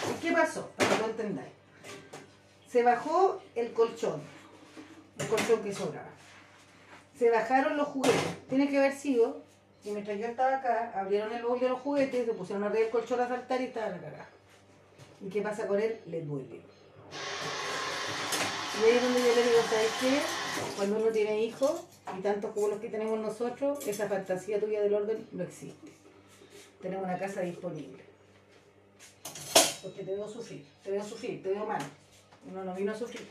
pues. ¿Y qué pasó? Para que lo entendáis. Se bajó el colchón. El colchón que sobraba. Se bajaron los juguetes. Tiene que haber sido que mientras yo estaba acá, abrieron el baúl de los juguetes, se pusieron arriba del colchón a saltar y estaba la. ¿Y qué pasa con él? Le duele. Y ahí es donde yo le digo, ¿sabes qué? Cuando uno tiene hijos, y tantos como los que tenemos nosotros, esa fantasía tuya del orden no existe. Tenemos una casa disponible. Porque te veo sufrir, te veo sufrir, te veo mal. Uno no vino a sufrir.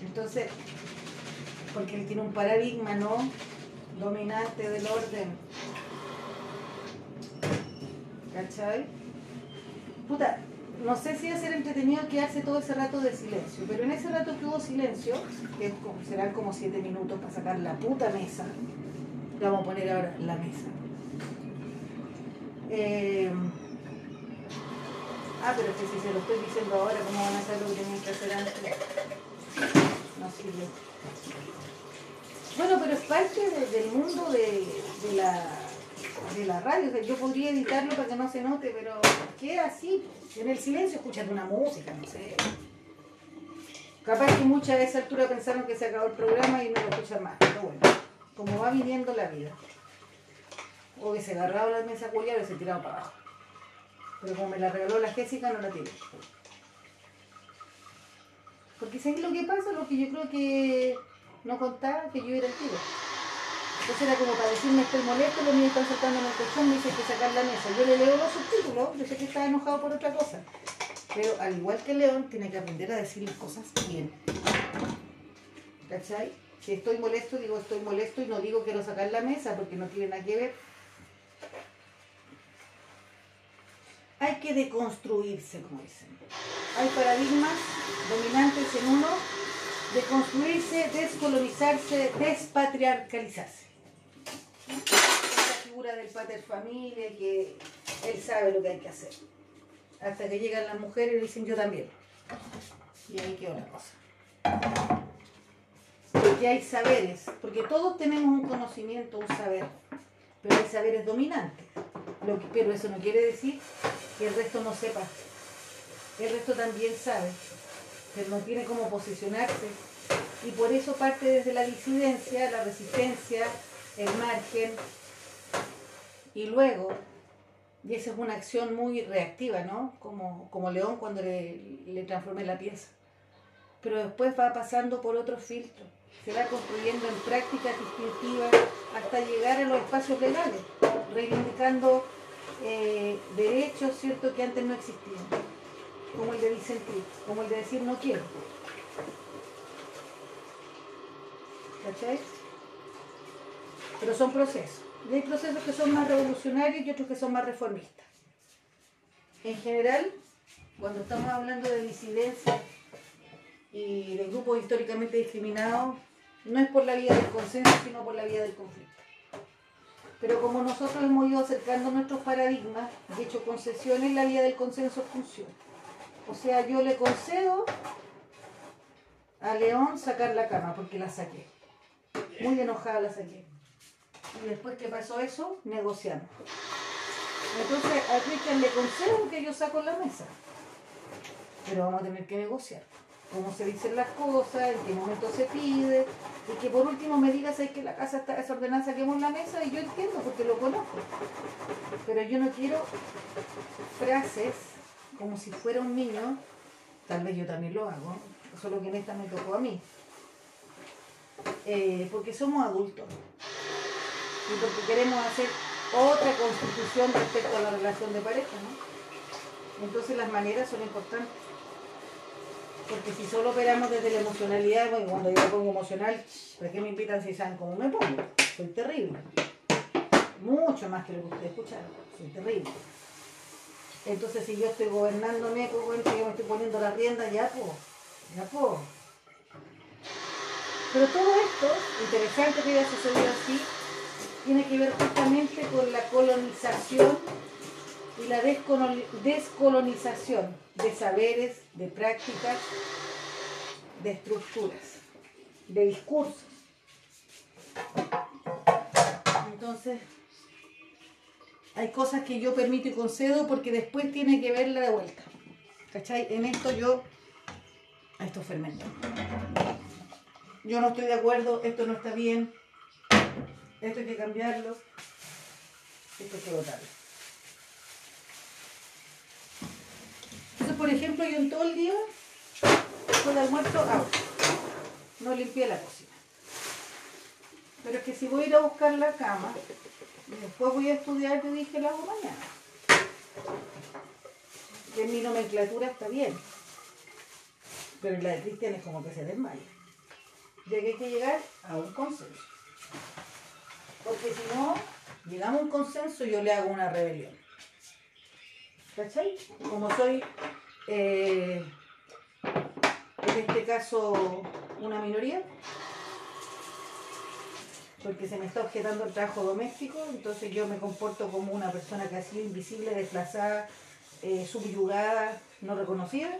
Entonces, porque él tiene un paradigma, ¿no? Dominante del orden. ¿Cachai? Puta, no sé si va a ser entretenido quedarse todo ese rato de silencio, pero en ese rato que hubo silencio, que serán como siete minutos para sacar la puta mesa, le vamos a poner ahora la mesa. Eh, ah, pero es que si se lo estoy diciendo ahora, ¿cómo van a saber lo que tenían que hacer antes? No sirve. Bueno, pero es parte de- del mundo de la, de la radio. Yo podría editarlo para que no se note, pero queda así. En el silencio escuchando una música, no sé. Capaz que muchas a esa altura pensaron que se acabó el programa y no lo escuchan más. Pero bueno, como va viviendo la vida. O que se agarraba la mesa culiada y se tiraba para abajo. Pero como me la regaló la Jessica, no la tiré. Porque ¿sabes lo que pasa? Lo que yo creo que no contaba, que yo era el tiro. Entonces era como para decirme estoy molesto, los niños están saltando en el colchón, me dice que sacar la mesa. Yo le leo los subtítulos, yo sé que está enojado por otra cosa. Pero al igual que León, tiene que aprender a decir las cosas bien. ¿Cachai? Si estoy molesto, digo estoy molesto y no digo quiero sacar la mesa porque no tiene nada que ver. Hay que deconstruirse, como dicen. Hay paradigmas dominantes en uno, deconstruirse, descolonizarse, despatriarcalizarse. Esa figura del pater familia que él sabe lo que hay que hacer. Hasta que llegan las mujeres y dicen yo también. Y ahí queda una cosa. Porque hay saberes, porque todos tenemos un conocimiento, un saber, pero hay saberes dominantes. Lo pero eso no quiere decir que el resto no sepa. El resto también sabe, pero no tiene cómo posicionarse. Y por eso parte desde la disidencia, la resistencia, el margen. Y luego, y esa es una acción muy reactiva, ¿no? Como, como León cuando le, transformé la pieza. Pero después va pasando por otros filtros. Se va construyendo en prácticas distintivas hasta llegar a los espacios legales, reivindicando eh, derechos, ¿cierto?, que antes no existían, como el de disentir, como el de decir no quiero. ¿Cachai? Pero son procesos. Y hay procesos que son más revolucionarios y otros que son más reformistas. En general, cuando estamos hablando de disidencia y de grupos históricamente discriminados, no es por la vía del consenso, sino por la vía del conflicto. Pero como nosotros hemos ido acercando nuestros paradigmas, de hecho concesiones, la vía del consenso funciona. O sea, yo le concedo a León sacar la cama porque la saqué. Muy enojada la saqué. Y después que pasó eso, negociamos. Entonces a Christian le concedo que yo saco la mesa. Pero vamos a tener que negociar. Cómo se dicen las cosas, en qué momento se pide. Y que por último me digas es que la casa está desordenada, saquemos la mesa y yo entiendo porque lo conozco. Pero yo no quiero frases como si fuera un niño. Tal vez yo también lo hago, solo que en esta me tocó a mí. Eh, porque somos adultos. Y porque queremos hacer otra constitución respecto a la relación de pareja, ¿no? Entonces las maneras son importantes. Porque si solo operamos desde la emocionalidad, bueno, cuando yo me pongo emocional, ¿para qué me invitan si saben cómo me pongo? Soy terrible. Mucho más que lo que ustedes escucharon. Soy terrible. Entonces si yo estoy gobernándome, pues bueno, yo me estoy poniendo la rienda, ya puedo. Ya puedo. Pero todo esto, interesante que haya sucedido así, tiene que ver justamente con la colonización y la descoloni- descolonización de saberes, de prácticas, de estructuras, de discursos. Entonces, hay cosas que yo permito y concedo porque después tiene que verla de vuelta. ¿Cachai? En esto yo, esto fermento. Yo no estoy de acuerdo, esto no está bien, esto hay que cambiarlo, esto hay que botarlo. Entonces, por ejemplo, yo en todo el día, después de almuerzo, hago. No limpié la cocina. Pero es que si voy a ir a buscar la cama, y después voy a estudiar, te dije, la hago mañana. Que en mi nomenclatura está bien. Pero la de Cristian es como que se desmaya. Hay que llegar a un consenso. Porque si no, llegamos a un consenso, yo le hago una rebelión. ¿Cachai? Como soy, eh, en este caso, una minoría, porque se me está objetando el trabajo doméstico, entonces yo me comporto como una persona que ha sido invisible, desplazada, eh, subyugada, no reconocida,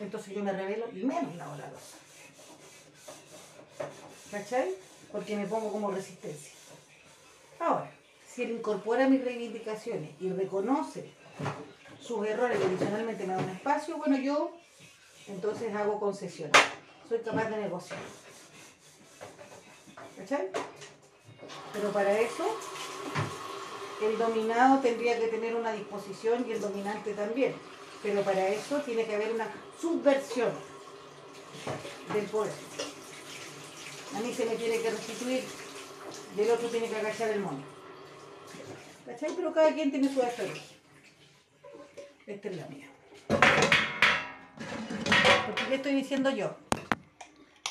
entonces yo me revelo y menos la losa. ¿Cachai? Porque me pongo como resistencia. Ahora, si él incorpora mis reivindicaciones y reconoce sus errores y adicionalmente me da un espacio, bueno, yo entonces hago concesiones. Soy capaz de negociar. ¿Cachai? Pero para eso, el dominado tendría que tener una disposición y el dominante también. Pero para eso tiene que haber una subversión del poder. A mí se me tiene que restituir y el otro tiene que agachar el mono. ¿Cachai? Pero cada quien tiene su estrategia. Esta es la mía. Porque ¿qué estoy diciendo yo?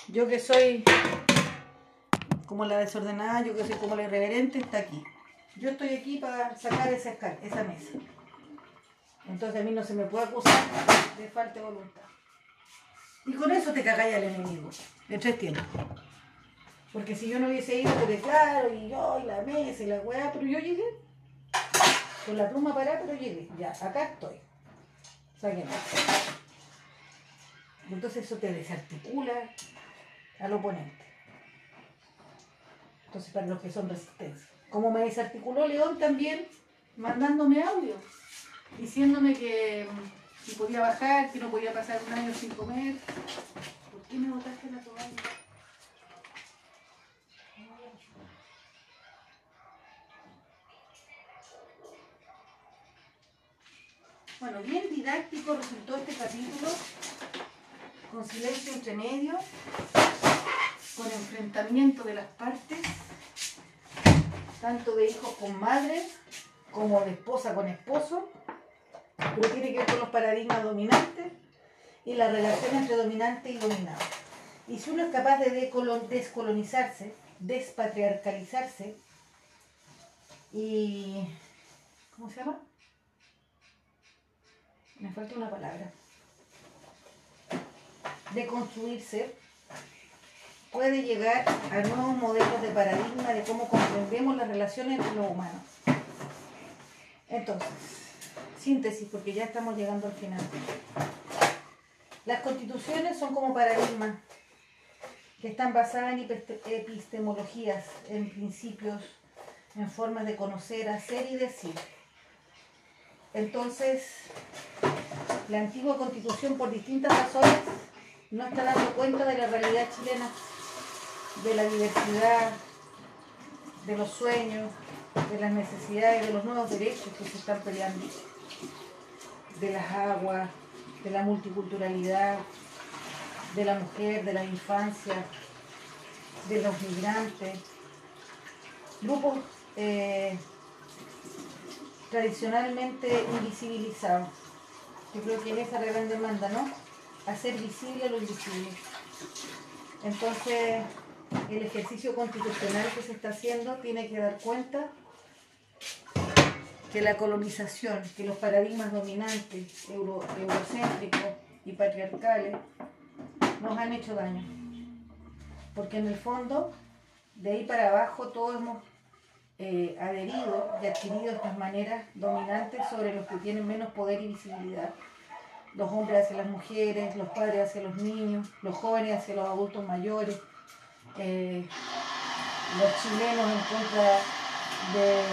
Yo que soy como la desordenada, yo que soy como la irreverente, está aquí. Yo estoy aquí para sacar esa, escala, esa mesa. Entonces a mí no se me puede acusar de falta de voluntad. Y con eso te cagáis al enemigo, de tres tiempos. Porque si yo no hubiese ido, porque claro, y yo, y la mesa, y la weá, pero yo llegué. Con la pluma parada, pero llegué. Ya, acá estoy. Sáquenme. Entonces eso te desarticula al oponente. Entonces, para los que son resistencia. Como me desarticuló León también, mandándome audio, diciéndome que mm, si podía bajar, que no podía pasar un año sin comer. ¿Por qué me botaste la toalla? Bueno, bien didáctico resultó este capítulo, con silencio entre medio, con enfrentamiento de las partes, tanto de hijos con madres como de esposa con esposo, pero tiene que ver con los paradigmas dominantes y la relación entre dominante y dominado. Y si uno es capaz de descolonizarse, despatriarcalizarse y... ¿Cómo se llama? Me falta una palabra. De construirse, puede llegar a nuevos modelos de paradigma de cómo comprendemos las relaciones entre los humanos. Entonces, síntesis, porque ya estamos llegando al final. Las constituciones son como paradigmas que están basadas en episte- epistemologías, en principios, en formas de conocer, hacer y decir. Entonces, la antigua constitución, por distintas razones, no está dando cuenta de la realidad chilena, de la diversidad, de los sueños, de las necesidades, de los nuevos derechos que se están peleando, de las aguas, de la multiculturalidad, de la mujer, de la infancia, de los migrantes, grupos eh, tradicionalmente invisibilizados. Yo creo que esa la gran demanda, ¿no? Hacer visible lo invisible. Entonces, el ejercicio constitucional que se está haciendo tiene que dar cuenta que la colonización, que los paradigmas dominantes, euro- eurocéntricos y patriarcales, nos han hecho daño. Porque en el fondo, de ahí para abajo, todos hemos eh, adherido y adquirido estas maneras dominantes sobre los que tienen menos poder y visibilidad. Los hombres hacia las mujeres, los padres hacia los niños, los jóvenes hacia los adultos mayores, eh, los chilenos en contra de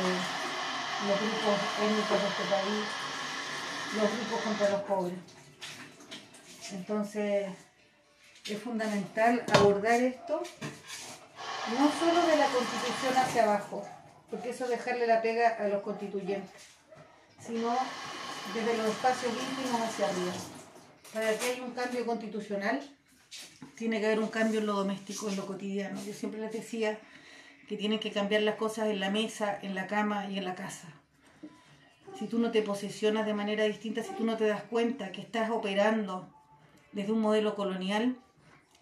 los grupos étnicos de este país, los ricos contra los pobres. Entonces, es fundamental abordar esto no solo de la constitución hacia abajo, porque eso es dejarle la pega a los constituyentes, sino desde los espacios íntimos hacia arriba. Para que haya un cambio constitucional, tiene que haber un cambio en lo doméstico, en lo cotidiano. Yo siempre les decía que tienen que cambiar las cosas en la mesa, en la cama y en la casa. Si tú no te posesionas de manera distinta, si tú no te das cuenta que estás operando desde un modelo colonial,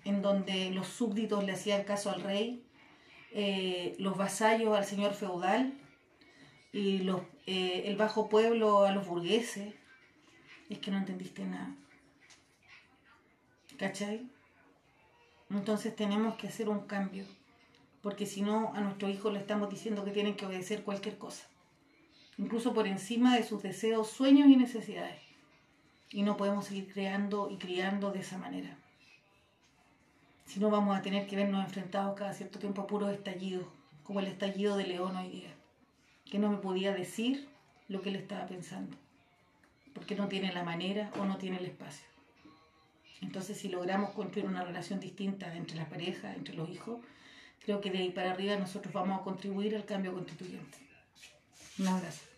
en donde los súbditos le hacían caso al rey, eh, los vasallos al señor feudal y los, eh, el bajo pueblo a los burgueses, es que no entendiste nada. ¿Cachai? Entonces tenemos que hacer un cambio, porque si no a nuestros hijos le estamos diciendo que tienen que obedecer cualquier cosa, incluso por encima de sus deseos, sueños y necesidades. Y no podemos seguir creando y criando de esa manera. Si no vamos a tener que vernos enfrentados cada cierto tiempo a puros estallidos, como el estallido de León hoy día, que no me podía decir lo que él estaba pensando, porque no tiene la manera o no tiene el espacio. Entonces, si logramos construir una relación distinta entre las parejas, entre los hijos, creo que de ahí para arriba nosotros vamos a contribuir al cambio constituyente. Un abrazo.